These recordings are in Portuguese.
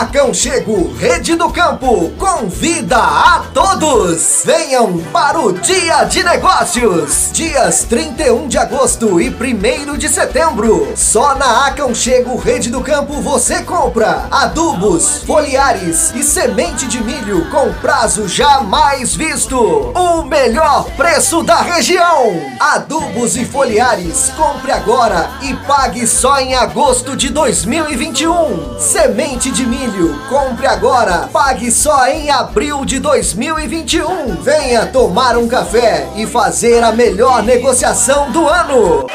Aconchego Rede do Campo convida a todos. Venham para o Dia de Negócios. Dias 31 de agosto e 1 de setembro. Só na Aconchego Rede do Campo você compra adubos, foliares e semente de milho com prazo jamais visto. O melhor preço da região. Adubos e foliares, compre agora e pague só em agosto de 2021. Semente de milho, compre agora, pague só em abril de 2021. Venha tomar um café e fazer a melhor negociação do ano.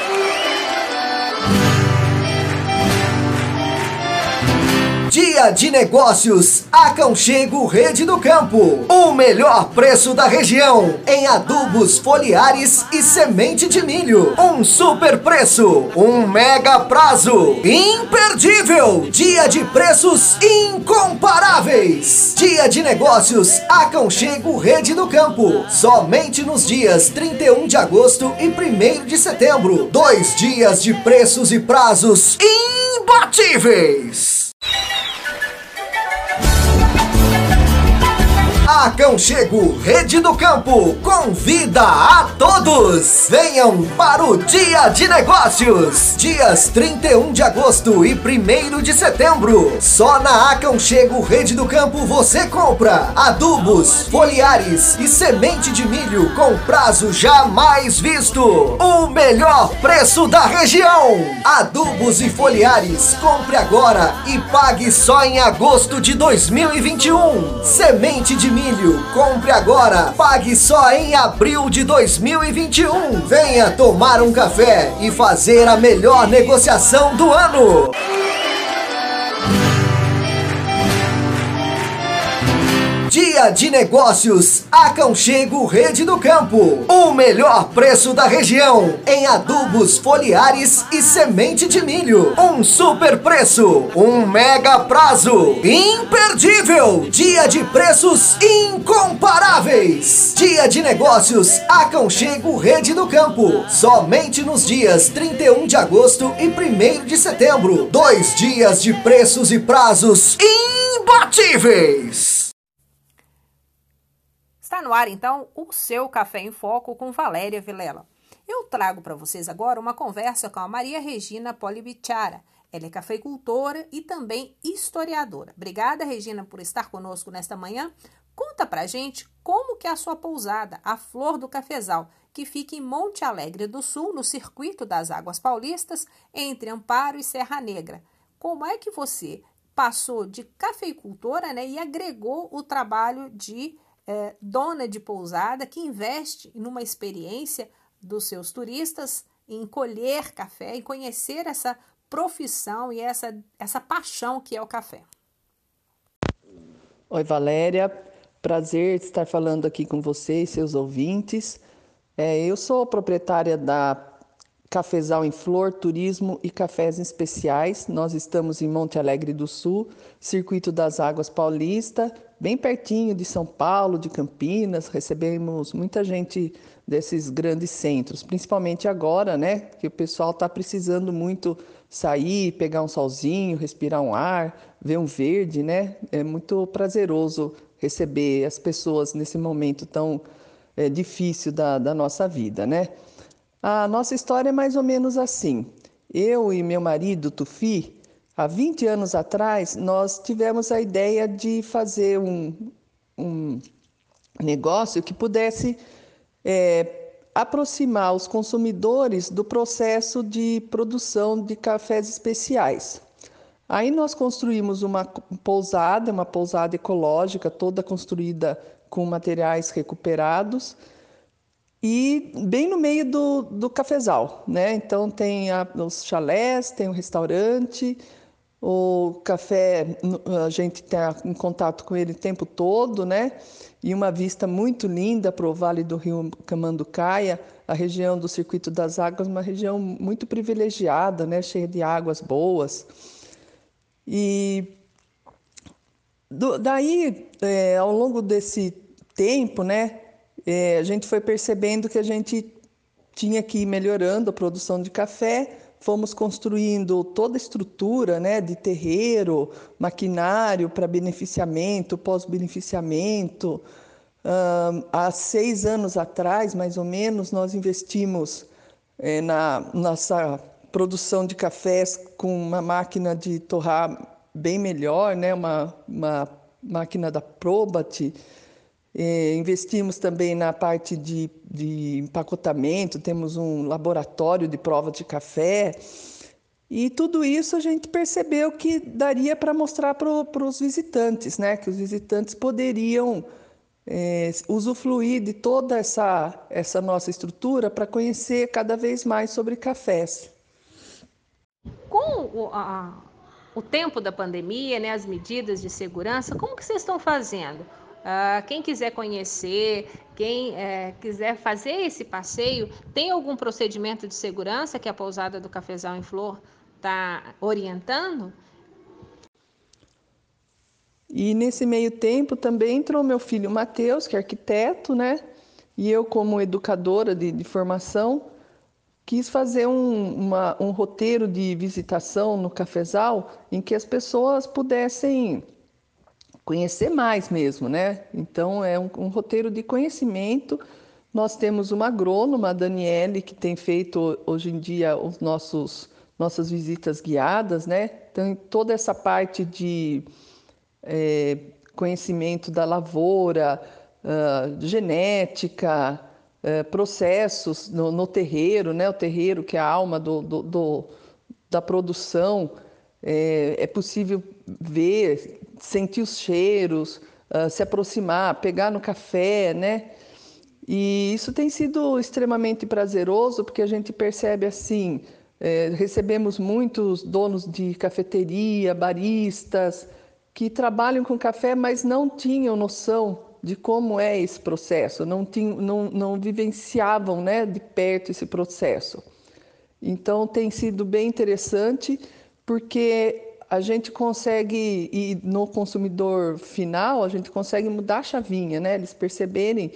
Dia de Negócios, Aconchego Rede do Campo. O melhor preço da região em adubos foliares e semente de milho. Um super preço, um mega prazo. Imperdível! Dia de preços incomparáveis. Dia de Negócios, Aconchego Rede do Campo. Somente nos dias 31 de agosto e 1 de setembro. Dois dias de preços e prazos imbatíveis. Aconchego Rede do Campo convida a todos. Venham para o Dia de Negócios. Dias 31 de agosto e 1 de setembro. Só na Aconchego Rede do Campo você compra adubos, foliares e semente de milho com prazo jamais visto. O melhor preço da região. Adubos e foliares, compre agora e pague só em agosto de 2021. Semente de milho, compre agora, pague só em abril de 2021. Venha tomar um café e fazer a melhor negociação do ano. Dia de Negócios, Aconchego Rede do Campo. O melhor preço da região em adubos foliares e semente de milho. Um super preço, um mega prazo. Imperdível! Dia de preços incomparáveis. Dia de Negócios, Aconchego Rede do Campo. Somente nos dias 31 de agosto e 1 de setembro. Dois dias de preços e prazos imbatíveis. Está no ar então o seu Café em Foco com Valéria Vilela. Eu trago para vocês agora uma conversa com a Maria Regina Polibichara. Ela é cafeicultora e também historiadora. Obrigada, Regina, por estar conosco nesta manhã. Conta pra gente como que é a sua pousada, a Flor do Cafezal, que fica em Monte Alegre do Sul, no circuito das Águas Paulistas, entre Amparo e Serra Negra. Como é que você passou de cafeicultora né, e agregou o trabalho de é, dona de pousada que investe numa experiência dos seus turistas em colher café e conhecer essa profissão e essa, essa paixão que é o café. Oi, Valéria. Prazer estar falando aqui com vocês, seus ouvintes. É, eu sou proprietária da Cafezal em Flor, Turismo e Cafés Especiais. Nós estamos em Monte Alegre do Sul, Circuito das Águas Paulista, bem pertinho de São Paulo, de Campinas, recebemos muita gente desses grandes centros, principalmente agora, né, que o pessoal está precisando muito sair, pegar um solzinho, respirar um ar, ver um verde, né? É muito prazeroso receber as pessoas nesse momento tão é, difícil da, da nossa vida, né? A nossa história é mais ou menos assim. Eu e meu marido, Tufi, Há 20 anos atrás, nós tivemos a ideia de fazer um, um negócio que pudesse é, aproximar os consumidores do processo de produção de cafés especiais. Aí nós construímos uma pousada, uma pousada ecológica, toda construída com materiais recuperados e bem no meio do, do cafezal, né? Então tem a, os chalés, tem o restaurante, o café, a gente está em contato com ele o tempo todo, né? E uma vista muito linda para o Vale do Rio Camanducaia, a região do Circuito das Águas, uma região muito privilegiada, né? Cheia de águas boas. E do, daí, é, ao longo desse tempo, né? É, a gente foi percebendo que a gente tinha que ir melhorando a produção de café, fomos construindo toda a estrutura né, de terreiro, maquinário para beneficiamento, pós-beneficiamento. há seis anos atrás, mais ou menos, nós investimos é, na nossa produção de cafés com uma máquina de torrar bem melhor, né, uma, uma máquina da Probat. É, investimos também na parte de, de empacotamento, temos um laboratório de prova de café. E tudo isso a gente percebeu que daria para mostrar para os visitantes, né? que os visitantes poderiam é, usufruir de toda essa, essa nossa estrutura para conhecer cada vez mais sobre cafés. Com o, a, o tempo da pandemia, né, as medidas de segurança, como que vocês estão fazendo? Uh, quem quiser conhecer, quem é, quiser fazer esse passeio, tem algum procedimento de segurança que a pousada do Cafezal em Flor está orientando? E nesse meio tempo também entrou meu filho Matheus, que é arquiteto, né? E eu, como educadora de, de formação, quis fazer um, uma, um roteiro de visitação no Cafezal em que as pessoas pudessem conhecer mais mesmo, né? Então é um, um roteiro de conhecimento. Nós temos uma agrônoma, a Daniele, que tem feito hoje em dia os nossos nossas visitas guiadas, né? Então toda essa parte de é, conhecimento da lavoura, uh, genética, uh, processos no, no, terreiro, né? O terreiro que é a alma do, do, do da produção. É, é possível ver sentir os cheiros, uh, se aproximar, pegar no café, né? E isso tem sido extremamente prazeroso porque a gente percebe assim, é, recebemos muitos donos de cafeteria, baristas que trabalham com café, mas não tinham noção de como é esse processo, não, tinham, não, não vivenciavam né, de perto esse processo. Então tem sido bem interessante porque a gente consegue, e no consumidor final, a gente consegue mudar a chavinha, né? Eles perceberem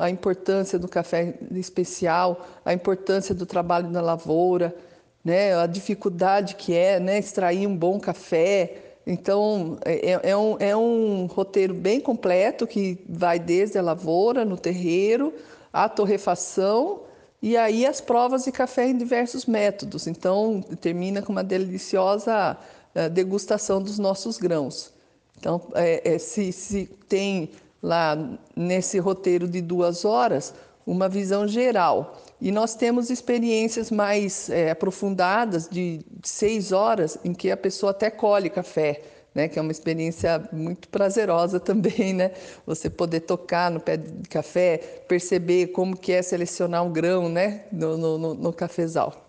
a importância do café especial, a importância do trabalho na lavoura, né? A dificuldade que é, né? Extrair um bom café. Então, é, é, é um, é um roteiro bem completo que vai desde a lavoura, no terreiro, a torrefação e aí as provas de café em diversos métodos. Então, termina com uma deliciosa degustação dos nossos grãos. Então, é, é, se, se tem lá nesse roteiro de duas horas uma visão geral. E nós temos experiências mais é, aprofundadas de seis horas em que a pessoa até colhe café, né? Que é uma experiência muito prazerosa também, né? Você poder tocar no pé de café, perceber como que é selecionar um grão, né? No, no, no cafezal.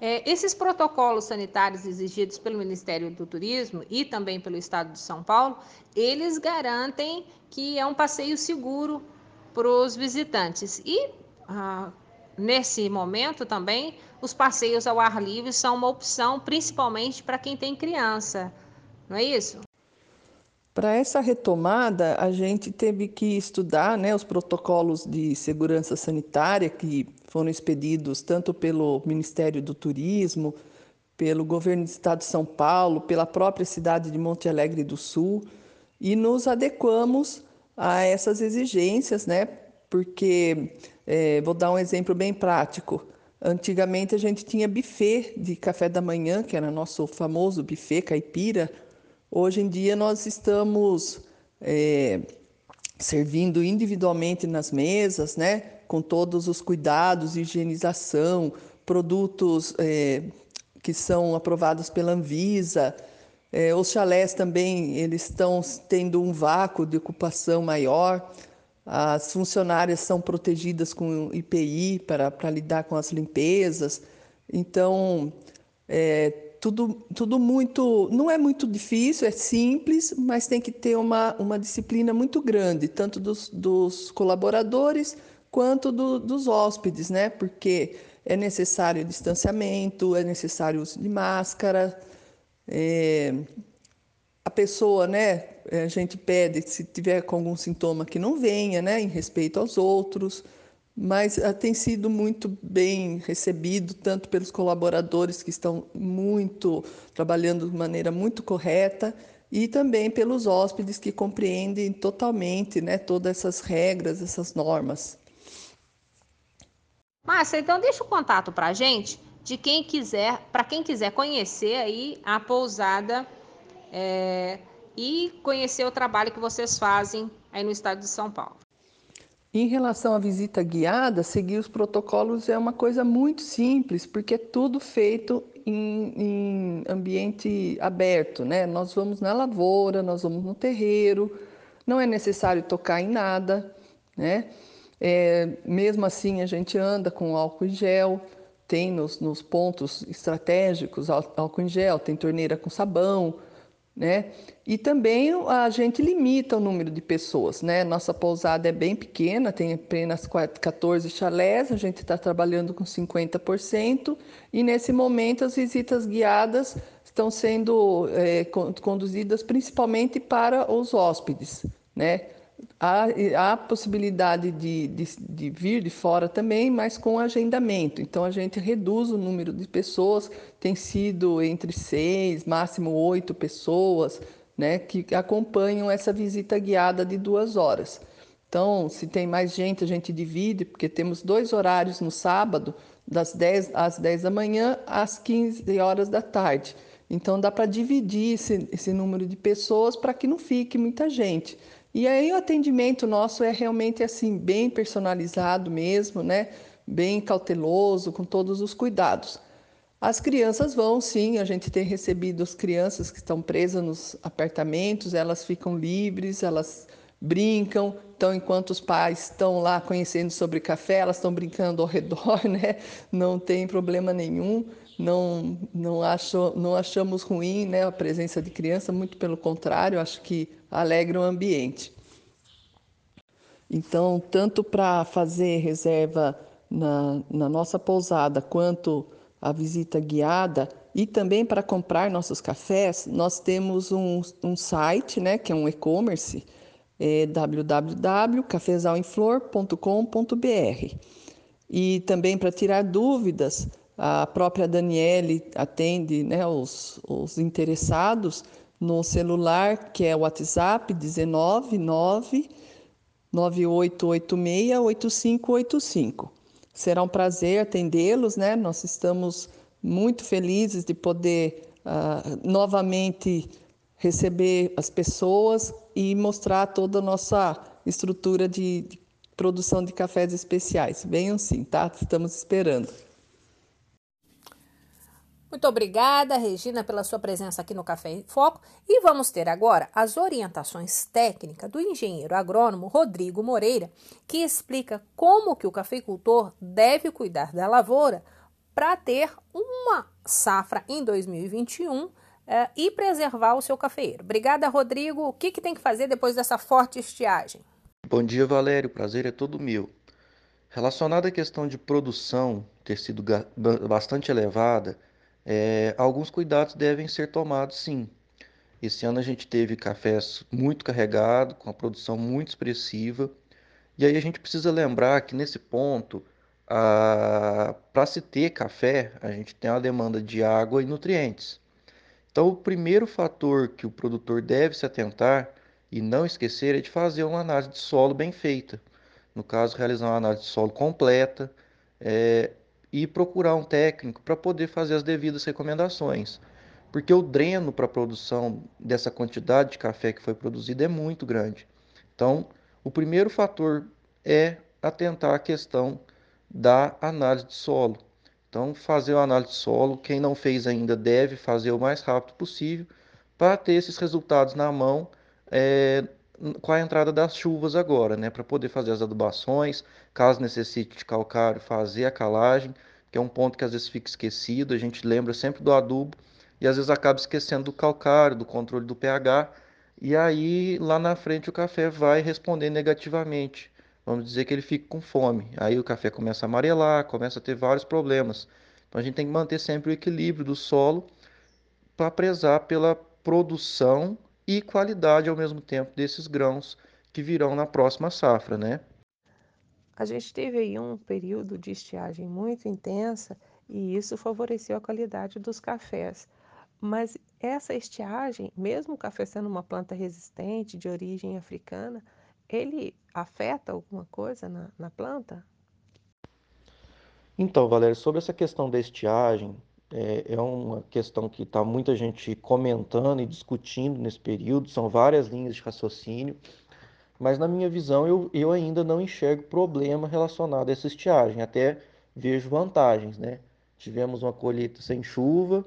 É, esses protocolos sanitários exigidos pelo Ministério do Turismo e também pelo Estado de São Paulo, eles garantem que é um passeio seguro para os visitantes. E ah, nesse momento também, os passeios ao ar livre são uma opção, principalmente para quem tem criança, não é isso? Para essa retomada, a gente teve que estudar né, os protocolos de segurança sanitária que foram expedidos tanto pelo Ministério do Turismo, pelo governo do Estado de São Paulo, pela própria cidade de Monte Alegre do Sul, e nos adequamos a essas exigências, né? Porque, é, vou dar um exemplo bem prático. Antigamente a gente tinha buffet de café da manhã, que era nosso famoso buffet caipira, Hoje em dia nós estamos é, servindo individualmente nas mesas, né, com todos os cuidados, higienização, produtos é, que são aprovados pela Anvisa. É, os chalés também eles estão tendo um vácuo de ocupação maior. As funcionárias são protegidas com IPI para, para lidar com as limpezas. Então, é, tudo, tudo muito. Não é muito difícil, é simples, mas tem que ter uma, uma disciplina muito grande, tanto dos, dos colaboradores quanto do, dos hóspedes, né? Porque é necessário distanciamento, é necessário uso de máscara. É, a pessoa, né? A gente pede, se tiver com algum sintoma, que não venha, né? Em respeito aos outros. Mas uh, tem sido muito bem recebido, tanto pelos colaboradores que estão muito trabalhando de maneira muito correta e também pelos hóspedes que compreendem totalmente né, todas essas regras, essas normas. Márcia, então deixa o contato para a gente de quem quiser, para quem quiser conhecer aí a pousada é, e conhecer o trabalho que vocês fazem aí no estado de São Paulo. Em relação à visita guiada, seguir os protocolos é uma coisa muito simples, porque é tudo feito em, em, ambiente aberto, né? Nós vamos na lavoura, nós vamos no terreiro, não é necessário tocar em nada, né? É, mesmo assim, a gente anda com álcool em gel, tem nos, nos pontos estratégicos álcool em gel, tem torneira com sabão, né? E também a gente limita o número de pessoas, né? Nossa pousada é bem pequena, tem apenas 14 chalés, a gente está trabalhando com 50%, e nesse momento as visitas guiadas estão sendo é, conduzidas principalmente para os hóspedes, né? Há, há possibilidade de, de, de, vir de fora também, mas com agendamento. Então a gente reduz o número de pessoas, tem sido entre seis, máximo oito pessoas, né, que acompanham essa visita guiada de duas horas. Então, se tem mais gente, a gente divide, porque temos dois horários no sábado, das 10 às 10 da manhã às 15 horas da tarde. Então, dá para dividir esse, esse número de pessoas para que não fique muita gente. E aí o atendimento nosso é realmente assim bem personalizado mesmo, né? Bem cauteloso, com todos os cuidados. As crianças vão, sim, a gente tem recebido as crianças que estão presas nos apartamentos, elas ficam livres, elas brincam. Então, enquanto os pais estão lá conhecendo sobre café, elas estão brincando ao redor, né? Não tem problema nenhum. Não, não, acho, não achamos ruim né, a presença de criança, muito pelo contrário, acho que alegra o ambiente. Então, tanto para fazer reserva na, na nossa pousada, quanto a visita guiada, e também para comprar nossos cafés, nós temos um, um site, né, que é um e-commerce, é www.cafesalemflor.com.br. E também para tirar dúvidas, a própria Daniele atende né, os, os interessados no celular, que é o WhatsApp 199 9886 8585. Será um prazer atendê-los, né? Nós estamos muito felizes de poder uh, novamente receber as pessoas e mostrar toda a nossa estrutura de, de produção de cafés especiais. Venham sim, tá? Estamos esperando. Muito obrigada, Regina, pela sua presença aqui no Café em Foco. E vamos ter agora as orientações técnicas do engenheiro agrônomo Rodrigo Moreira, que explica como que o cafeicultor deve cuidar da lavoura para ter uma safra em 2021 eh, e preservar o seu cafeeiro. Obrigada, Rodrigo. O que, que tem que fazer depois dessa forte estiagem? Bom dia, Valério. O prazer é todo meu. Relacionado à questão de produção ter sido bastante elevada, é, alguns cuidados devem ser tomados sim. Esse ano a gente teve cafés muito carregado, com a produção muito expressiva, e aí a gente precisa lembrar que nesse ponto, para se ter café, a gente tem uma demanda de água e nutrientes. Então, o primeiro fator que o produtor deve se atentar e não esquecer é de fazer uma análise de solo bem feita. No caso, realizar uma análise de solo completa, é, e procurar um técnico para poder fazer as devidas recomendações. Porque o dreno para a produção dessa quantidade de café que foi produzido é muito grande. Então, o primeiro fator é atentar à questão da análise de solo. Então, fazer a análise de solo, quem não fez ainda deve fazer o mais rápido possível para ter esses resultados na mão é, com a entrada das chuvas agora, né, para poder fazer as adubações, caso necessite de calcário, fazer a calagem, que é um ponto que às vezes fica esquecido, a gente lembra sempre do adubo e às vezes acaba esquecendo do calcário, do controle do pH, e aí lá na frente o café vai responder negativamente. Vamos dizer que ele fica com fome. Aí o café começa a amarelar, começa a ter vários problemas. Então a gente tem que manter sempre o equilíbrio do solo para prezar pela produção e qualidade ao mesmo tempo desses grãos que virão na próxima safra, né? a gente teve aí um período de estiagem muito intensa e isso favoreceu a qualidade dos cafés. Mas essa estiagem, mesmo o café sendo uma planta resistente de origem africana, ele afeta alguma coisa na, na planta? Então, Valéria, sobre essa questão da estiagem, é, é uma questão que está muita gente comentando e discutindo nesse período, são várias linhas de raciocínio, mas na minha visão eu, eu ainda não enxergo problema relacionado a essa estiagem, até vejo vantagens, né? Tivemos uma colheita sem chuva,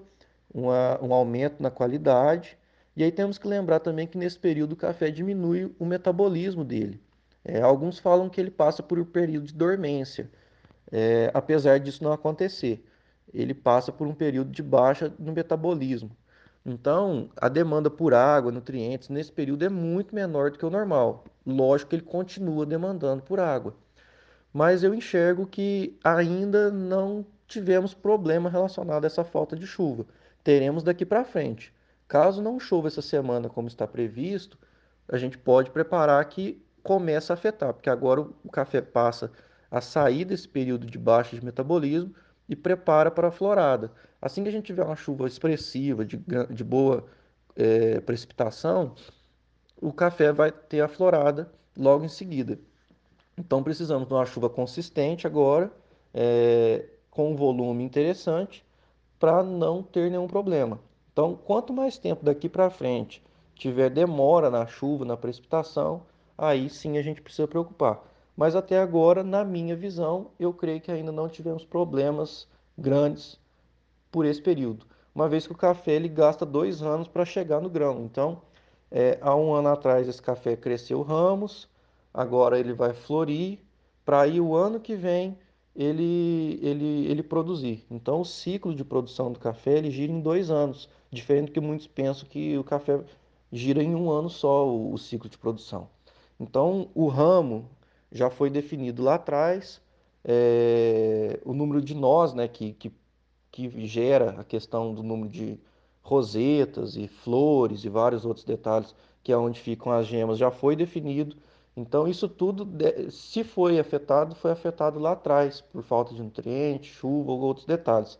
uma, um aumento na qualidade, e aí temos que lembrar também que nesse período o café diminui o metabolismo dele. É, alguns falam que ele passa por um período de dormência, é, apesar disso não acontecer ele passa por um período de baixa no metabolismo. Então, a demanda por água, nutrientes, nesse período é muito menor do que o normal. Lógico que ele continua demandando por água. Mas eu enxergo que ainda não tivemos problema relacionado a essa falta de chuva. Teremos daqui para frente. Caso não chova essa semana como está previsto, a gente pode preparar que começa a afetar, porque agora o café passa a sair desse período de baixa de metabolismo e prepara para a florada. Assim que a gente tiver uma chuva expressiva, de, de boa é, precipitação, o café vai ter a florada logo em seguida. Então precisamos de uma chuva consistente agora, é, com um volume interessante, para não ter nenhum problema. Então, quanto mais tempo daqui para frente tiver demora na chuva, na precipitação, aí sim a gente precisa preocupar. Mas até agora, na minha visão, eu creio que ainda não tivemos problemas grandes por esse período. Uma vez que o café ele gasta dois anos para chegar no grão. Então, é, há um ano atrás esse café cresceu ramos, agora ele vai florir, para aí o ano que vem ele, ele, ele produzir. Então, o ciclo de produção do café ele gira em dois anos, diferente do que muitos pensam que o café gira em um ano só o, o ciclo de produção. Então, o ramo já foi definido lá atrás, é, o número de nós, né, que, que, que gera a questão do número de rosetas e flores e vários outros detalhes, que é onde ficam as gemas, já foi definido. Então, isso tudo, se foi afetado, foi afetado lá atrás, por falta de nutrientes, chuva ou outros detalhes.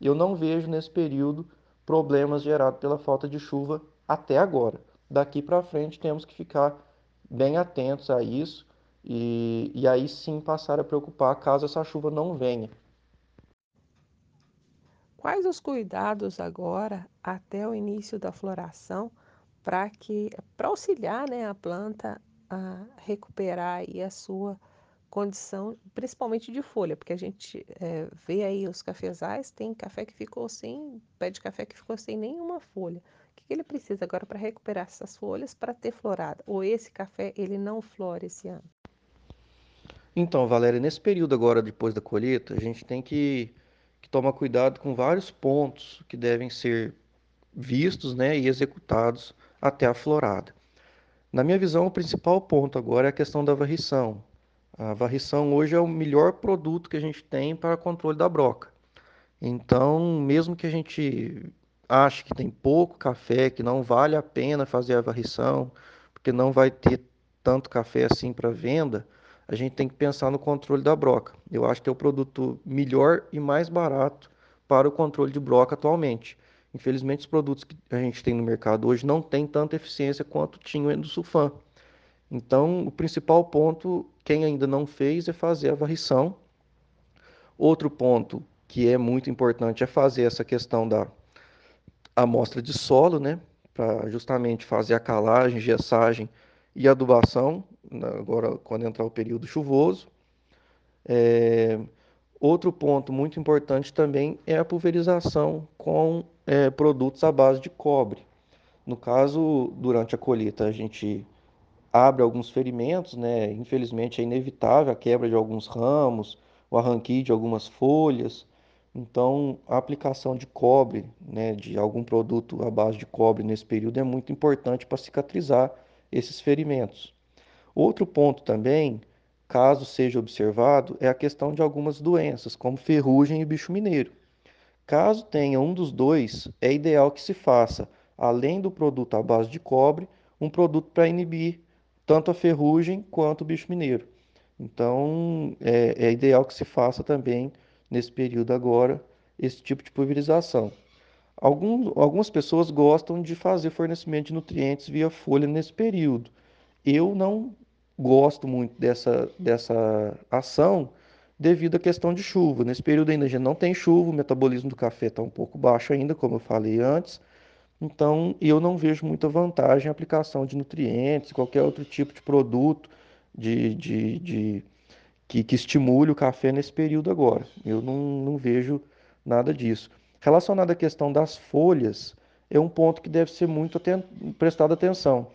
Eu não vejo nesse período problemas gerados pela falta de chuva até agora. Daqui para frente, temos que ficar bem atentos a isso e, e aí sim passar a preocupar caso essa chuva não venha. Quais os cuidados agora até o início da floração para que para auxiliar né, a planta a recuperar aí a sua condição, principalmente de folha, porque a gente é, vê aí os cafezais, tem café que ficou sem, pé de café que ficou sem nenhuma folha. O que, que ele precisa agora para recuperar essas folhas para ter florada? Ou esse café ele não flora esse ano? Então, Valéria, nesse período agora, depois da colheita, a gente tem que, que tomar cuidado com vários pontos que devem ser vistos né, e executados até a florada. Na minha visão, o principal ponto agora é a questão da varrição. A varrição hoje é o melhor produto que a gente tem para controle da broca. Então, mesmo que a gente ache que tem pouco café, que não vale a pena fazer a varrição, porque não vai ter tanto café assim para venda, a gente tem que pensar no controle da broca. Eu acho que é o produto melhor e mais barato para o controle de broca atualmente. Infelizmente, os produtos que a gente tem no mercado hoje não têm tanta eficiência quanto tinha o endosulfan. Então, o principal ponto, quem ainda não fez, é fazer a varrição. Outro ponto que é muito importante é fazer essa questão da amostra de solo, né? Para justamente fazer a calagem, gessagem e adubação agora quando entrar o período chuvoso. É, outro ponto muito importante também é a pulverização com é, produtos à base de cobre. No caso, durante a colheita, a gente abre alguns ferimentos, né? Infelizmente é inevitável a quebra de alguns ramos, o arranque de algumas folhas. Então, a aplicação de cobre, né, de algum produto à base de cobre nesse período é muito importante para cicatrizar esses ferimentos. Outro ponto também, caso seja observado, é a questão de algumas doenças, como ferrugem e bicho mineiro. Caso tenha um dos dois, é ideal que se faça, além do produto à base de cobre, um produto para inibir tanto a ferrugem quanto o bicho mineiro. Então, é, é ideal que se faça também nesse período agora esse tipo de pulverização. Algum, algumas pessoas gostam de fazer fornecimento de nutrientes via folha nesse período. Eu não gosto muito dessa, dessa ação devido à questão de chuva. Nesse período ainda a gente não tem chuva, o metabolismo do café está um pouco baixo ainda, como eu falei antes. Então, eu não vejo muita vantagem em aplicação de nutrientes, qualquer outro tipo de produto de, de, de que, que, estimule o café nesse período agora. Eu não, não vejo nada disso. Relacionado à questão das folhas, é um ponto que deve ser muito aten prestado atenção.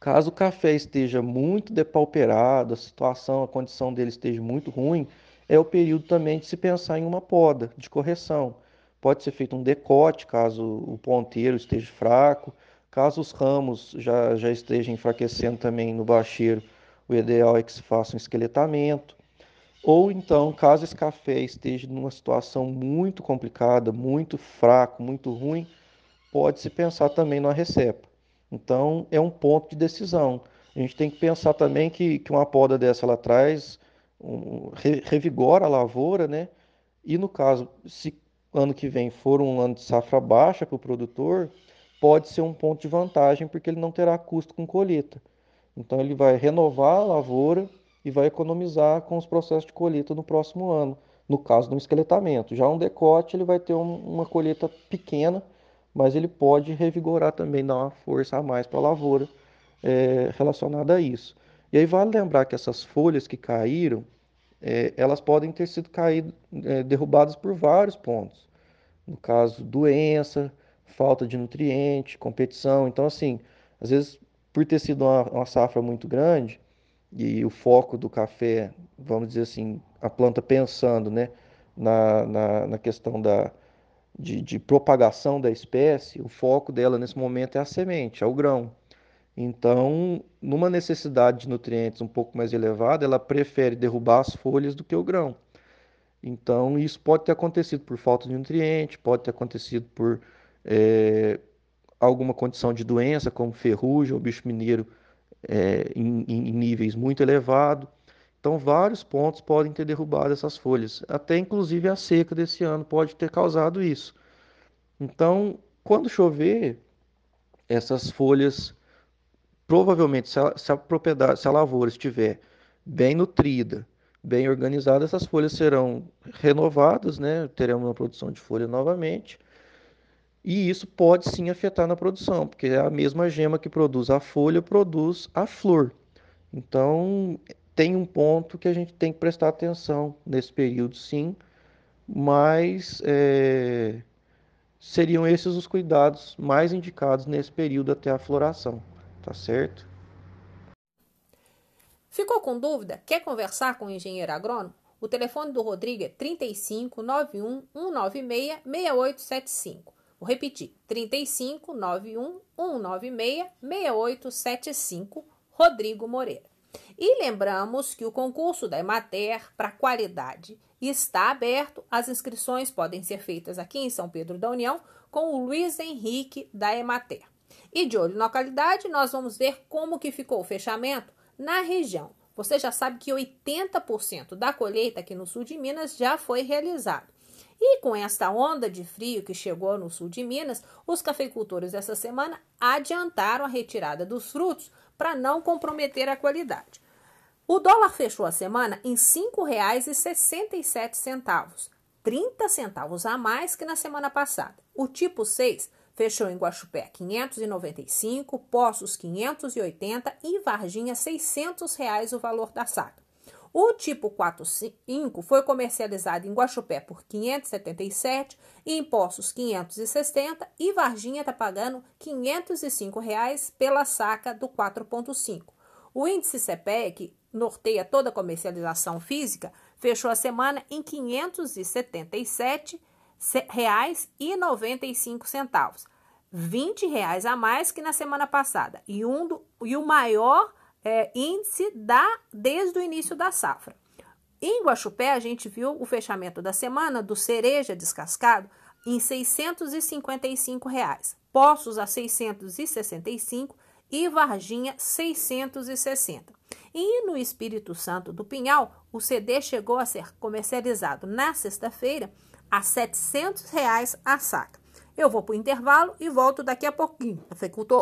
Caso o café esteja muito depauperado, a situação, a condição dele esteja muito ruim, é o período também de se pensar em uma poda, de correção. Pode ser feito um decote, caso o ponteiro esteja fraco, caso os ramos já, já estejam enfraquecendo também no bacheiro, o ideal é que se faça um esqueletamento. Ou então, caso esse café esteja numa situação muito complicada, muito fraco, muito ruim, pode-se pensar também na recepa. Então, é um ponto de decisão. A gente tem que pensar também que, que uma poda dessa ela traz, um, revigora a lavoura, né? E no caso, se ano que vem for um ano de safra baixa para o produtor, pode ser um ponto de vantagem, porque ele não terá custo com colheita. Então, ele vai renovar a lavoura e vai economizar com os processos de colheita no próximo ano, no caso do esqueletamento. Já um decote, ele vai ter um, uma colheita pequena, mas ele pode revigorar também, dar uma força a mais para a lavoura é, relacionada a isso. E aí vale lembrar que essas folhas que caíram, é, elas podem ter sido caído, é, derrubadas por vários pontos. No caso, doença, falta de nutriente, competição. Então, assim, às vezes, por ter sido uma, uma safra muito grande, e o foco do café, vamos dizer assim, a planta pensando né, na, na, na questão da, de, de, propagação da espécie, o foco dela nesse momento é a semente, é o grão. Então, numa necessidade de nutrientes um pouco mais elevada, ela prefere derrubar as folhas do que o grão. Então, isso pode ter acontecido por falta de nutriente, pode ter acontecido por é, alguma condição de doença, como ferrugem ou bicho mineiro é, em, em níveis muito elevados. Então, vários pontos podem ter derrubado essas folhas. Até inclusive a seca desse ano pode ter causado isso. Então, quando chover, essas folhas, provavelmente, se a, se a propriedade, se a lavoura estiver bem nutrida, bem organizada, essas folhas serão renovadas, né? Teremos uma produção de folha novamente e isso pode sim afetar na produção, porque é a mesma gema que produz a folha produz a flor. Então, tem um ponto que a gente tem que prestar atenção nesse período, sim, mas é, seriam esses os cuidados mais indicados nesse período até a floração, tá certo? Ficou com dúvida? Quer conversar com o engenheiro agrônomo? O telefone do Rodrigo é 35 91 196 6875. Vou repetir: 35 91 196 6875, Rodrigo Moreira. E lembramos que o concurso da Emater para qualidade está aberto. As inscrições podem ser feitas aqui em São Pedro da União com o Luiz Henrique da Emater. E de olho na localidade, nós vamos ver como que ficou o fechamento na região. Você já sabe que 80% da colheita aqui no sul de Minas já foi realizado. E com esta onda de frio que chegou no sul de Minas, os cafeicultores essa semana adiantaram a retirada dos frutos para não comprometer a qualidade. O dólar fechou a semana em R$ 5,67, 30 centavos a mais que na semana passada. O tipo 6 fechou em Guaxupé 595, Poços 580 e Varginha 600 reais o valor da saca. O tipo 45 foi comercializado em Guaxupé por 577, em Poços 560 e Varginha está pagando 505 reais pela saca do 4.5. O índice CPE, que norteia toda a comercialização física, fechou a semana em 577 reais e 95 centavos, 20 reais a mais que na semana passada e, um do, e o maior é, índice da, desde o início da safra. Em Guaxupé, a gente viu o fechamento da semana do cereja descascado em 655 reais, Poços a 665 e Varginha 660. E no Espírito Santo do Pinhal, o CD chegou a ser comercializado na sexta-feira a 700 reais a saca. Eu vou para o intervalo e volto daqui a pouquinho. Cafeicultor.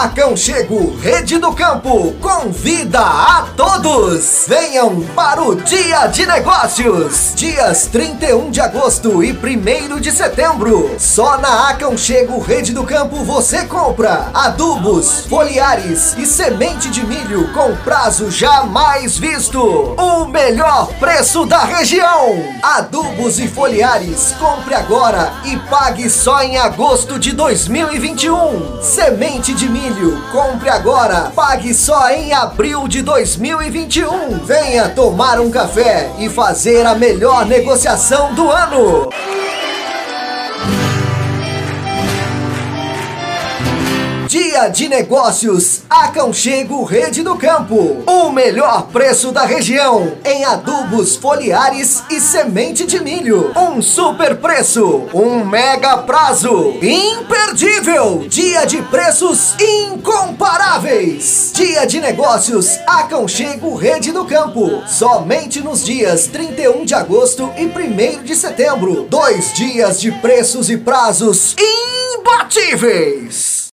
Aconchego Rede do Campo convida a todos! Venham para o Dia de Negócios! Dias 31 de agosto e 1 de setembro. Só na Aconchego Rede do Campo você compra adubos, foliares e semente de milho com prazo jamais visto. O melhor preço da região. Adubos e foliares, compre agora e pague só em agosto de 2021. Semente de milho. Compre agora, pague só em abril de 2021. Venha tomar um café e fazer a melhor negociação do ano. Dia de Negócios, Aconchego Rede do Campo. O melhor preço da região em adubos foliares e semente de milho. Um super preço, um mega prazo. Imperdível! Dia de preços incomparáveis. Dia de Negócios, Aconchego Rede do Campo. Somente nos dias 31 de agosto e 1 de setembro. Dois dias de preços e prazos imbatíveis.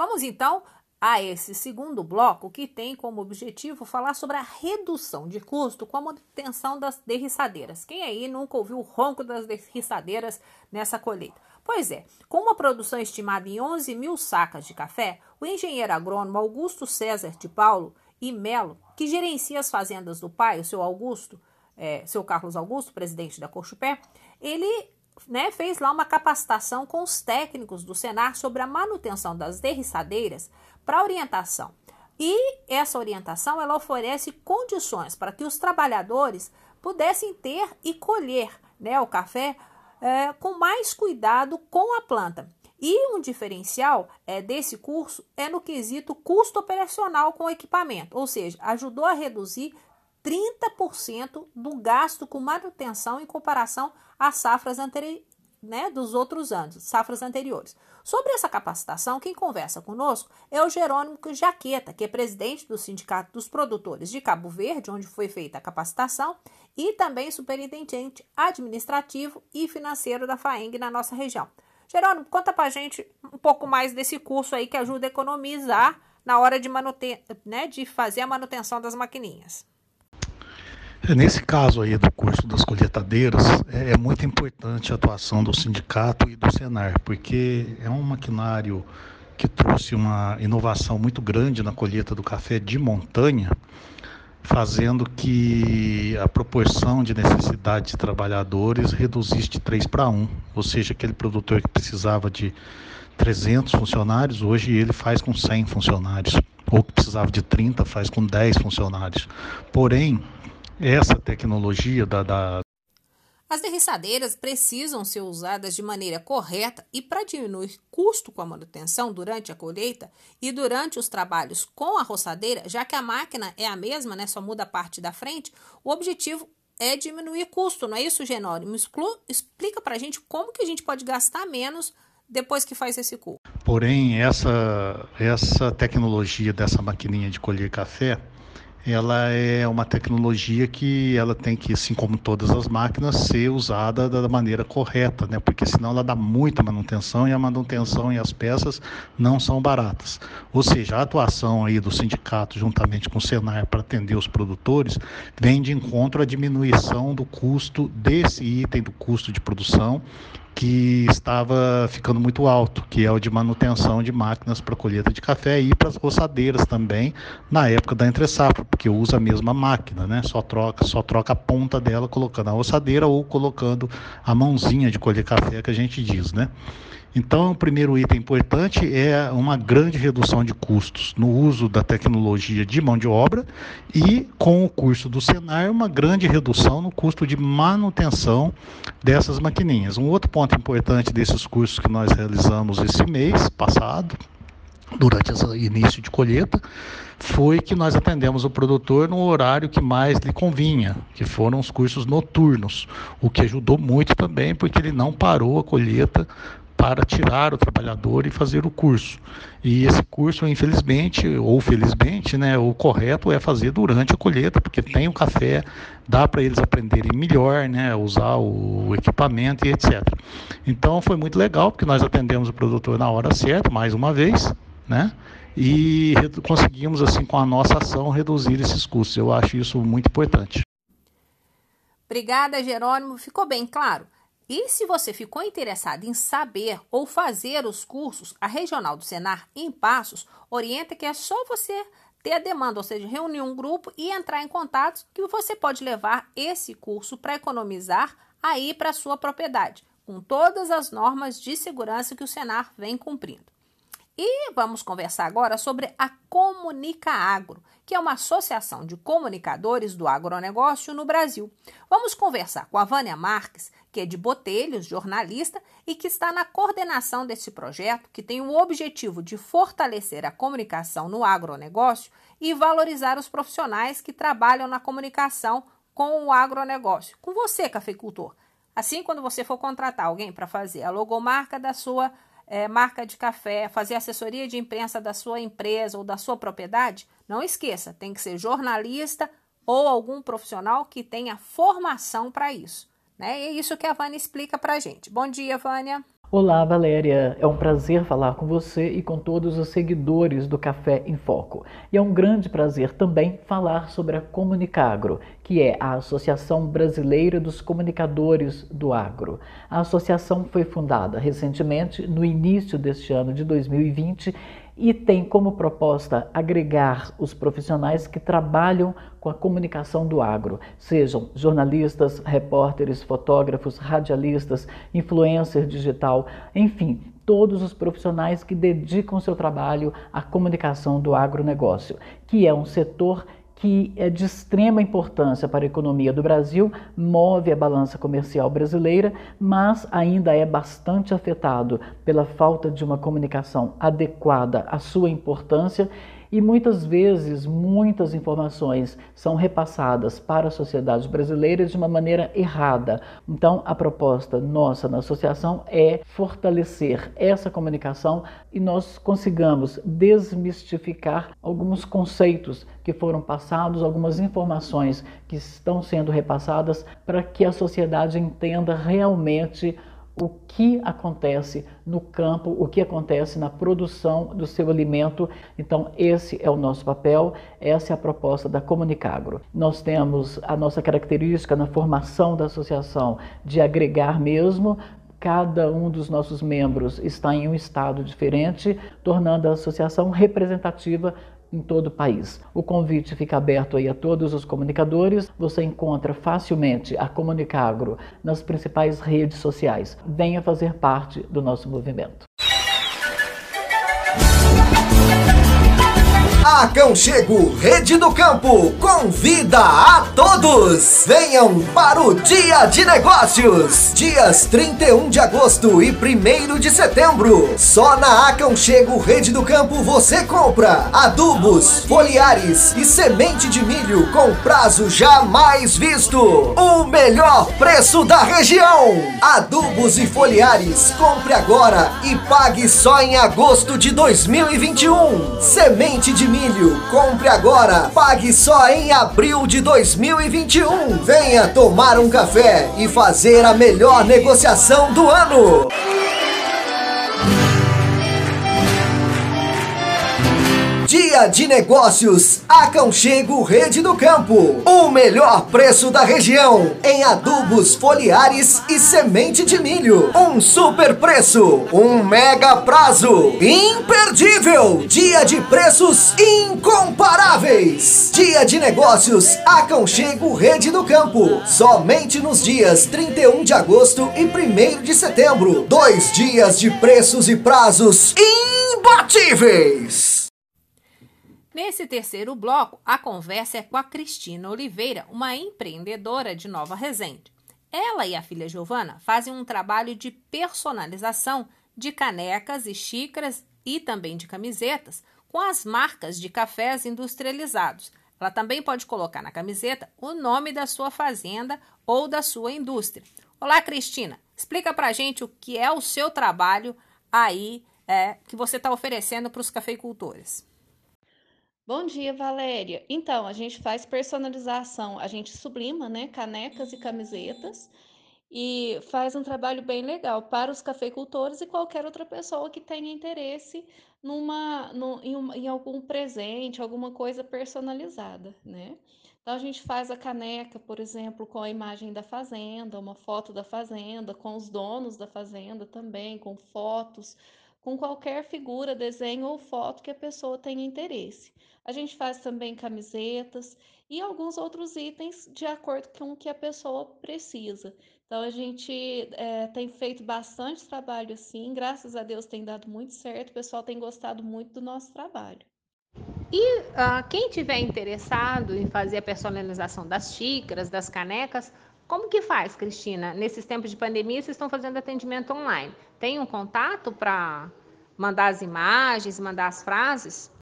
Vamos então a esse segundo bloco que tem como objetivo falar sobre a redução de custo com a manutenção das derriçadeiras. Quem aí nunca ouviu o ronco das derriçadeiras nessa colheita? Pois é, com uma produção estimada em 11 mil sacas de café, o engenheiro agrônomo Augusto César de Paulo e Melo, que gerencia as fazendas do pai, o seu Augusto, é, seu Carlos Augusto, presidente da Cochupé, ele né, fez lá uma capacitação com os técnicos do Senar sobre a manutenção das derriçadeiras para orientação. E essa orientação ela oferece condições para que os trabalhadores pudessem ter e colher né, o café é, com mais cuidado com a planta. E um diferencial é, desse curso é no quesito custo operacional com o equipamento, ou seja, ajudou a reduzir 30% do gasto com manutenção em comparação às safras anteriores. Né, dos outros anos, safras anteriores. Sobre essa capacitação, quem conversa conosco é o Jerônimo Jaqueta, que é presidente do Sindicato dos Produtores de Cabo Verde, onde foi feita a capacitação, e também superintendente administrativo e financeiro da FAENG na nossa região. Jerônimo, conta pra gente um pouco mais desse curso aí que ajuda a economizar na hora de, né, de fazer a manutenção das maquininhas. Nesse caso aí do curso das colheitadeiras, é, é, muito importante a atuação do sindicato e do Senar, porque é um maquinário que trouxe uma inovação muito grande na colheita do café de montanha, fazendo que a proporção de necessidade de trabalhadores reduzisse de 3 para 1, ou seja, aquele produtor que precisava de 300 funcionários, hoje ele faz com 100 funcionários, ou que precisava de 30, faz com 10 funcionários. Porém, essa tecnologia da, da... As derriçadeiras precisam ser usadas de maneira correta e para diminuir custo com a manutenção durante a colheita e durante os trabalhos com a roçadeira, já que a máquina é a mesma, né, só muda a parte da frente, o objetivo é diminuir custo, não é isso, Genónimo? Explica para a gente como que a gente pode gastar menos depois que faz esse curso. Porém, essa, essa tecnologia dessa maquininha de colher café, ela é uma tecnologia que ela tem que, assim como todas as máquinas, ser usada da maneira correta, né? Porque senão ela dá muita manutenção e a manutenção e as peças não são baratas. Ou seja, a atuação aí do sindicato juntamente com o Senar para atender os produtores vem de encontro à diminuição do custo desse item do custo de produção que estava ficando muito alto, que é o de manutenção de máquinas para colheita de café e para as roçadeiras também, na época da entre safra, porque usa a mesma máquina, né? Só troca, só troca a ponta dela colocando a roçadeira ou colocando a mãozinha de colher café que a gente diz, né? Então, o primeiro item importante é uma grande redução de custos no uso da tecnologia de mão de obra e, com o curso do Senar, uma grande redução no custo de manutenção dessas maquininhas. Um outro ponto importante desses cursos que nós realizamos esse mês passado, durante esse início de colheita, foi que nós atendemos o produtor no horário que mais lhe convinha, que foram os cursos noturnos, o que ajudou muito também, porque ele não parou a colheita para tirar o trabalhador e fazer o curso. E esse curso, infelizmente ou felizmente, né, o correto é fazer durante a colheita, porque tem o café, dá para eles aprenderem melhor, né, usar o equipamento e etc. Então foi muito legal, porque nós atendemos o produtor na hora certa, mais uma vez, né? E conseguimos, assim, com a nossa ação, reduzir esses custos. Eu acho isso muito importante. Obrigada, Jerônimo. Ficou bem claro? E se você ficou interessado em saber ou fazer os cursos, a Regional do Senar em Passos orienta que é só você ter a demanda, ou seja, reunir um grupo e entrar em contato que você pode levar esse curso para economizar aí para sua propriedade, com todas as normas de segurança que o Senar vem cumprindo. E vamos conversar agora sobre a Comunica Agro, que é uma associação de comunicadores do agronegócio no Brasil. Vamos conversar com a Vânia Marques, que é de Botelhos, jornalista, e que está na coordenação desse projeto, que tem o objetivo de fortalecer a comunicação no agronegócio e valorizar os profissionais que trabalham na comunicação com o agronegócio. Com você, cafeicultor. Assim, quando você for contratar alguém para fazer a logomarca da sua é, marca de café, fazer assessoria de imprensa da sua empresa ou da sua propriedade, não esqueça, tem que ser jornalista ou algum profissional que tenha formação para isso. Né? E é isso que a Vânia explica para a gente. Bom dia, Vânia. Olá, Valéria. É um prazer falar com você e com todos os seguidores do Café em Foco. E é um grande prazer também falar sobre a Comunicagro, que é a Associação Brasileira dos Comunicadores do Agro. A associação foi fundada recentemente, no início deste ano de 2020, e tem como proposta agregar os profissionais que trabalham com a comunicação do agro, sejam jornalistas, repórteres, fotógrafos, radialistas, influencer digital, enfim, todos os profissionais que dedicam seu trabalho à comunicação do agronegócio, que é um setor que é de extrema importância para a economia do Brasil, move a balança comercial brasileira, mas ainda é bastante afetado pela falta de uma comunicação adequada à sua importância e muitas vezes muitas informações são repassadas para a sociedade brasileira de uma maneira errada. Então, a proposta nossa na associação é fortalecer essa comunicação e nós consigamos desmistificar alguns conceitos que foram passados, algumas informações que estão sendo repassadas para que a sociedade entenda realmente o que acontece no campo, o que acontece na produção do seu alimento. Então, esse é o nosso papel, essa é a proposta da Comunicagro. Nós temos a nossa característica na formação da associação de agregar mesmo, cada um dos nossos membros está em um estado diferente, tornando a associação representativa em todo o país. O convite fica aberto aí a todos os comunicadores. Você encontra facilmente a Comunicagro nas principais redes sociais. Venha fazer parte do nosso movimento. Aconchego Rede do Campo convida a todos. Venham para o Dia de Negócios, dias 31 de agosto e 1 de setembro. Só na Aconchego Rede do Campo você compra adubos, foliares e semente de milho com prazo jamais visto. O melhor preço da região. Adubos e foliares, compre agora e pague só em agosto de 2021. Semente de milho. Compre agora, pague só em abril de 2021. Venha tomar um café e fazer a melhor negociação do ano. Dia de Negócios, Aconchego Rede do Campo. O melhor preço da região em adubos foliares e semente de milho. Um super preço, um mega prazo. Imperdível! Dia de preços incomparáveis. Dia de Negócios, Aconchego Rede do Campo. Somente nos dias 31 de agosto e 1 de setembro. Dois dias de preços e prazos imbatíveis. Nesse terceiro bloco, a conversa é com a Cristina Oliveira, uma empreendedora de Nova Resende. Ela e a filha Giovana fazem um trabalho de personalização de canecas e xícaras e também de camisetas com as marcas de cafés industrializados. Ela também pode colocar na camiseta o nome da sua fazenda ou da sua indústria. Olá, Cristina. Explica pra gente o que é o seu trabalho aí é, que você está oferecendo para os cafeicultores. Bom dia, Valéria. Então, a gente faz personalização, a gente sublima, né, canecas e camisetas e faz um trabalho bem legal para os cafeicultores e qualquer outra pessoa que tenha interesse numa, em, em algum presente, alguma coisa personalizada, né? Então a gente faz a caneca, por exemplo, com a imagem da fazenda, uma foto da fazenda, com os donos da fazenda também, com fotos, com qualquer figura, desenho ou foto que a pessoa tenha interesse. A gente faz também camisetas e alguns outros itens de acordo com o que a pessoa precisa. Então a gente é, tem feito bastante trabalho assim, graças a Deus tem dado muito certo, o pessoal tem gostado muito do nosso trabalho. E uh, quem tiver interessado em fazer a personalização das xícaras, das canecas, como que faz, Cristina? Nesses tempos de pandemia, vocês estão fazendo atendimento online. Tem um contato para mandar as imagens, mandar as frases?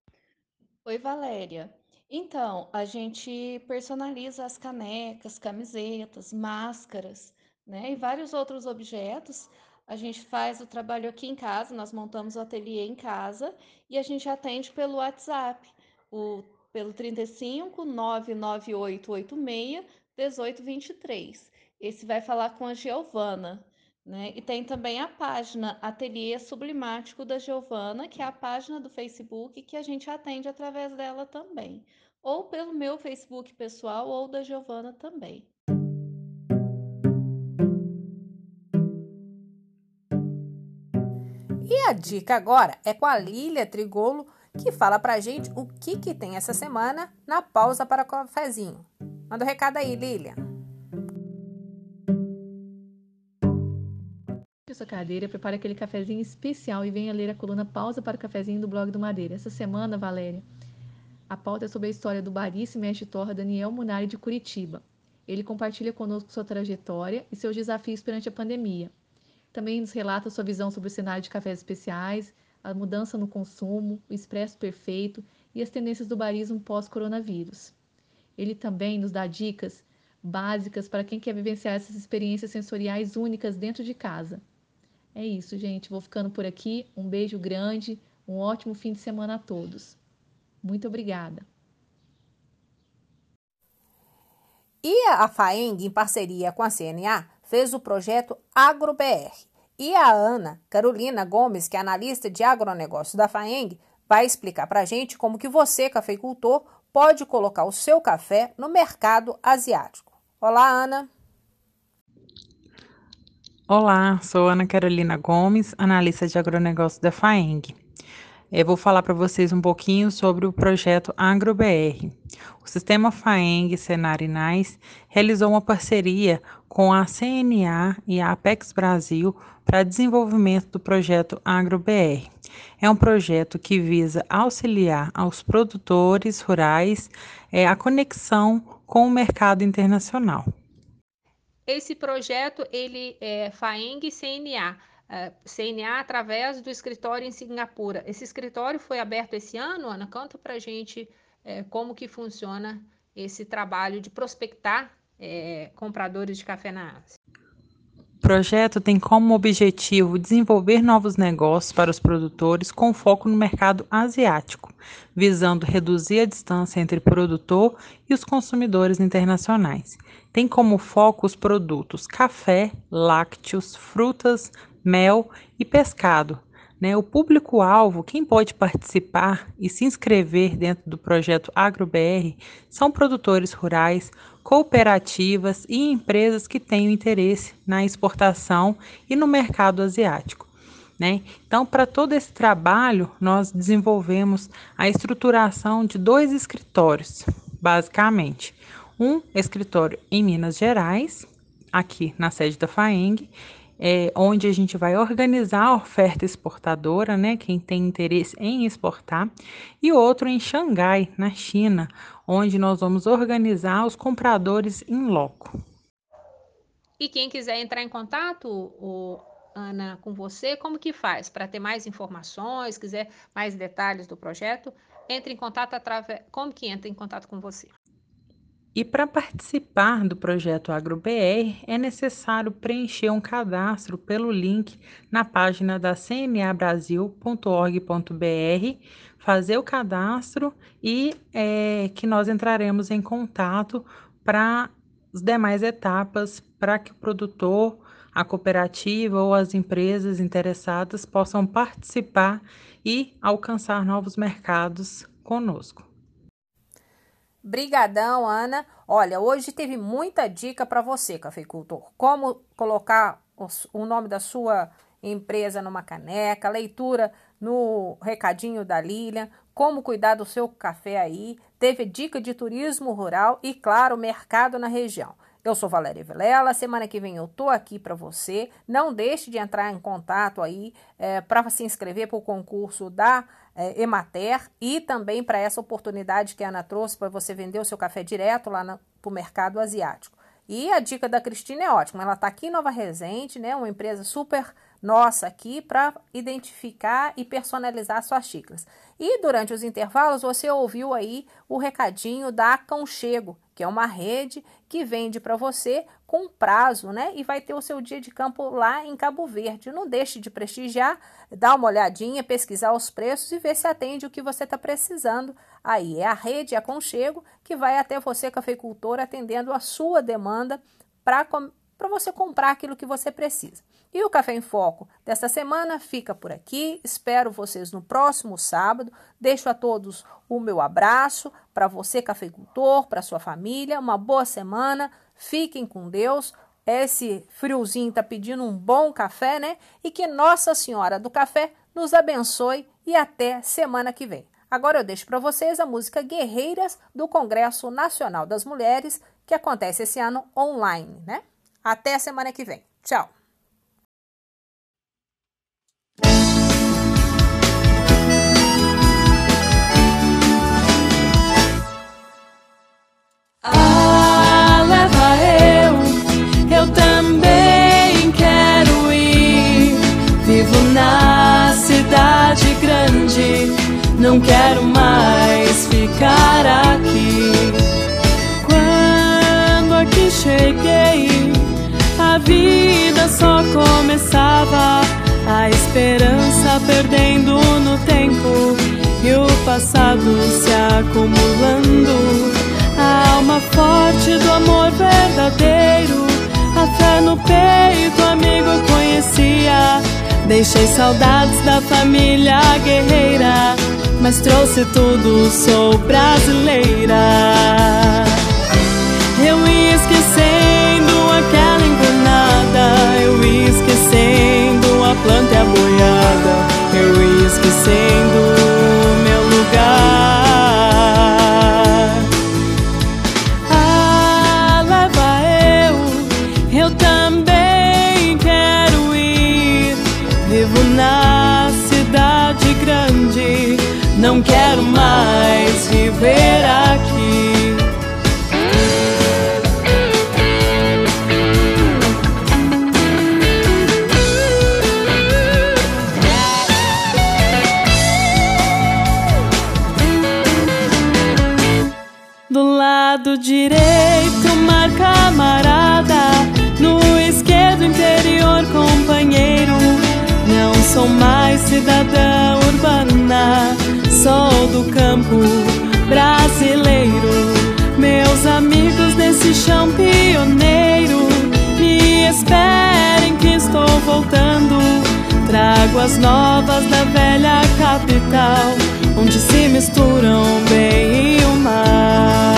Oi, Valéria. Então, a gente personaliza as canecas, camisetas, máscaras, né? E vários outros objetos a gente faz o trabalho aqui em casa, nós montamos o ateliê em casa e a gente atende pelo WhatsApp, o, pelo 35 99886 1823. Esse vai falar com a Giovana. Né? E tem também a página Ateliê Sublimático da Giovana, que é a página do Facebook que a gente atende através dela também. Ou pelo meu Facebook pessoal ou da Giovana também. a dica agora é com a Lília Trigolo, que fala pra gente o que, que tem essa semana na pausa para cafezinho. Manda o um recado aí, Lília. Cadeira, prepare aquele cafezinho especial e venha ler a coluna Pausa para o Cafezinho do blog do Madeira. Essa semana, Valéria, a pauta é sobre a história do barista e mestre torra Daniel Munari de Curitiba. Ele compartilha conosco sua trajetória e seus desafios perante a pandemia. Também nos relata sua visão sobre o cenário de cafés especiais, a mudança no consumo, o expresso perfeito e as tendências do barismo pós-coronavírus. Ele também nos dá dicas básicas para quem quer vivenciar essas experiências sensoriais únicas dentro de casa. É isso, gente. Vou ficando por aqui. Um beijo grande, um ótimo fim de semana a todos. Muito obrigada. E a FAENG, em parceria com a CNA, fez o projeto AgroBR. E a Ana Carolina Gomes, que é analista de agronegócio da FAENG, vai explicar para a gente como que você, cafeicultor, pode colocar o seu café no mercado asiático. Olá, Ana. Olá, sou Ana Carolina Gomes, analista de agronegócio da FAENG. Eu vou falar para vocês um pouquinho sobre o projeto AgroBR. O sistema FAENG Senar Inais realizou uma parceria com a CNA e a Apex Brasil para desenvolvimento do projeto AgroBR. É um projeto que visa auxiliar aos produtores rurais é, a conexão com o mercado internacional. Esse projeto ele é FAENG CNA uh, CNA através do escritório em Singapura. Esse escritório foi aberto esse ano, Ana? Conta para gente uh, como que funciona esse trabalho de prospectar uh, compradores de café na Ásia. O projeto tem como objetivo desenvolver novos negócios para os produtores com foco no mercado asiático, visando reduzir a distância entre o produtor e os consumidores internacionais. Tem como foco os produtos café, lácteos, frutas, mel e pescado. Né? O público-alvo, quem pode participar e se inscrever dentro do projeto AgroBR, são produtores rurais, cooperativas e empresas que tenham interesse na exportação e no mercado asiático. Né? Então, para todo esse trabalho, nós desenvolvemos a estruturação de dois escritórios, basicamente. Um escritório em Minas Gerais, aqui na sede da FAENG, é, onde a gente vai organizar a oferta exportadora, né, quem tem interesse em exportar, e outro em Xangai, na China, onde nós vamos organizar os compradores em loco. E quem quiser entrar em contato, o, Ana, com você, como que faz? Para ter mais informações, quiser mais detalhes do projeto, entre em contato através. Como que entra em contato com você? E para participar do projeto AgroBR é necessário preencher um cadastro pelo link na página da cmabrasil.org.br, fazer o cadastro e é, que nós entraremos em contato para as demais etapas para que o produtor, a cooperativa ou as empresas interessadas possam participar e alcançar novos mercados conosco. Brigadão, Ana. Olha, hoje teve muita dica para você, cafeicultor. Como colocar o nome da sua empresa numa caneca, leitura no recadinho da Lilian, como cuidar do seu café aí, teve dica de turismo rural e, claro, mercado na região. Eu sou Valéria Vilela, semana que vem eu tô aqui para você. Não deixe de entrar em contato aí é, para se inscrever para o concurso da é, Emater e também para essa oportunidade que a Ana trouxe para você vender o seu café direto lá para o mercado asiático. E a dica da Cristina é ótima, ela está aqui em Nova Resende, né, uma empresa super nossa aqui para identificar e personalizar suas xícaras. E durante os intervalos você ouviu aí o recadinho da Aconchego, que é uma rede que vende para você com prazo, né? E vai ter o seu dia de campo lá em Cabo Verde. Não deixe de prestigiar, dar uma olhadinha, pesquisar os preços e ver se atende o que você está precisando. Aí é a rede Aconchego que vai até você, cafeicultor, atendendo a sua demanda para para você comprar aquilo que você precisa. E o Café em Foco desta semana fica por aqui. Espero vocês no próximo sábado. Deixo a todos o meu abraço para você, cafeicultor, para sua família. Uma boa semana. Fiquem com Deus. Esse friozinho está pedindo um bom café, né? E que Nossa Senhora do Café nos abençoe e até semana que vem. Agora eu deixo para vocês a música Guerreiras do Congresso Nacional das Mulheres, que acontece esse ano online, né? Até a semana que vem. Tchau! Ah, leva eu, eu também quero ir. Vivo na cidade grande, não quero mais ficar aqui. Quando aqui cheguei a vida só começava, a esperança perdendo no tempo e o passado se acumulando. A alma forte do amor verdadeiro, a fé no peito, amigo conhecia. Deixei saudades da família guerreira, mas trouxe tudo, sou brasileira. Eu ia esquecendo aquela esquecendo a planta e a boiada, eu esquecendo o meu lugar. Ah, leva eu, eu também quero ir. Vivo na cidade grande, não quero mais viver aqui. Do campo brasileiro. Meus amigos desse chão pioneiro, me esperem que estou voltando. Trago as novas da velha capital, onde se misturam bem e o mal.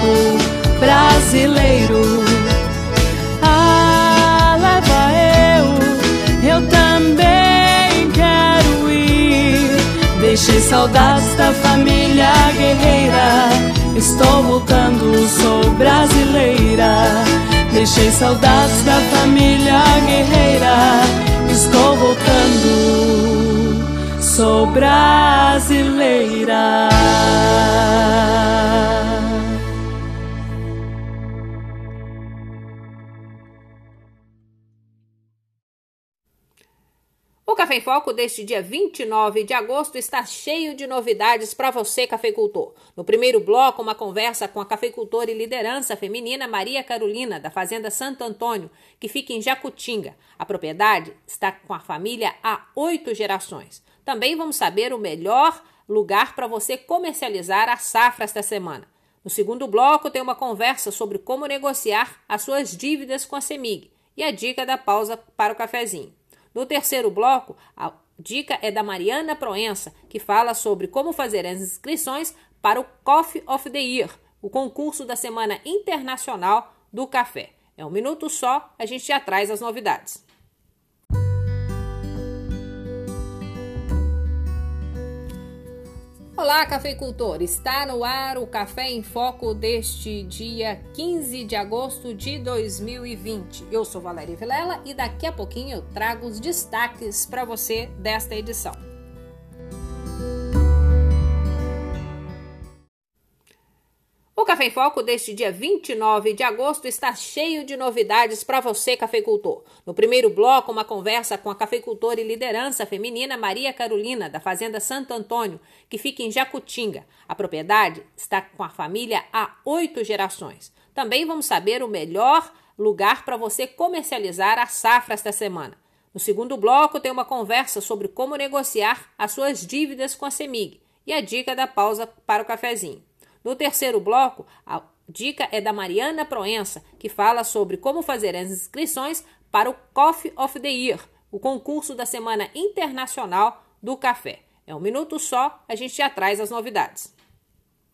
Campo brasileiro. Ah, leva eu, eu também quero ir. Deixei saudades da família guerreira. Estou voltando, sou brasileira. Deixei saudades da família guerreira. Estou voltando, sou brasileira. Café em Foco deste dia 29 de agosto está cheio de novidades para você, cafeicultor. No primeiro bloco, uma conversa com a cafeicultora e liderança feminina Maria Carolina, da Fazenda Santo Antônio, que fica em Jacutinga. A propriedade está com a família há oito gerações. Também vamos saber o melhor lugar para você comercializar a safra esta semana. No segundo bloco, tem uma conversa sobre como negociar as suas dívidas com a CEMIG e a dica da pausa para o cafezinho. No terceiro bloco, a dica é da Mariana Proença, que fala sobre como fazer as inscrições para o Coffee of the Year, o concurso da Semana Internacional do Café. É um minuto só, a gente já traz as novidades. Olá, cafeicultor! Está no ar o Café em Foco deste dia 15 de agosto de 2020. Eu sou Valéria Vilela e daqui a pouquinho eu trago os destaques para você desta edição. O Café em Foco deste dia 29 de agosto está cheio de novidades para você, cafeicultor. No primeiro bloco, uma conversa com a cafeicultora e liderança feminina Maria Carolina, da Fazenda Santo Antônio, que fica em Jacutinga. A propriedade está com a família há oito gerações. Também vamos saber o melhor lugar para você comercializar a safra esta semana. No segundo bloco, tem uma conversa sobre como negociar as suas dívidas com a CEMIG e a dica da pausa para o cafezinho. No terceiro bloco, a dica é da Mariana Proença, que fala sobre como fazer as inscrições para o Coffee of the Year, o concurso da Semana Internacional do Café. É um minuto só, a gente já traz as novidades.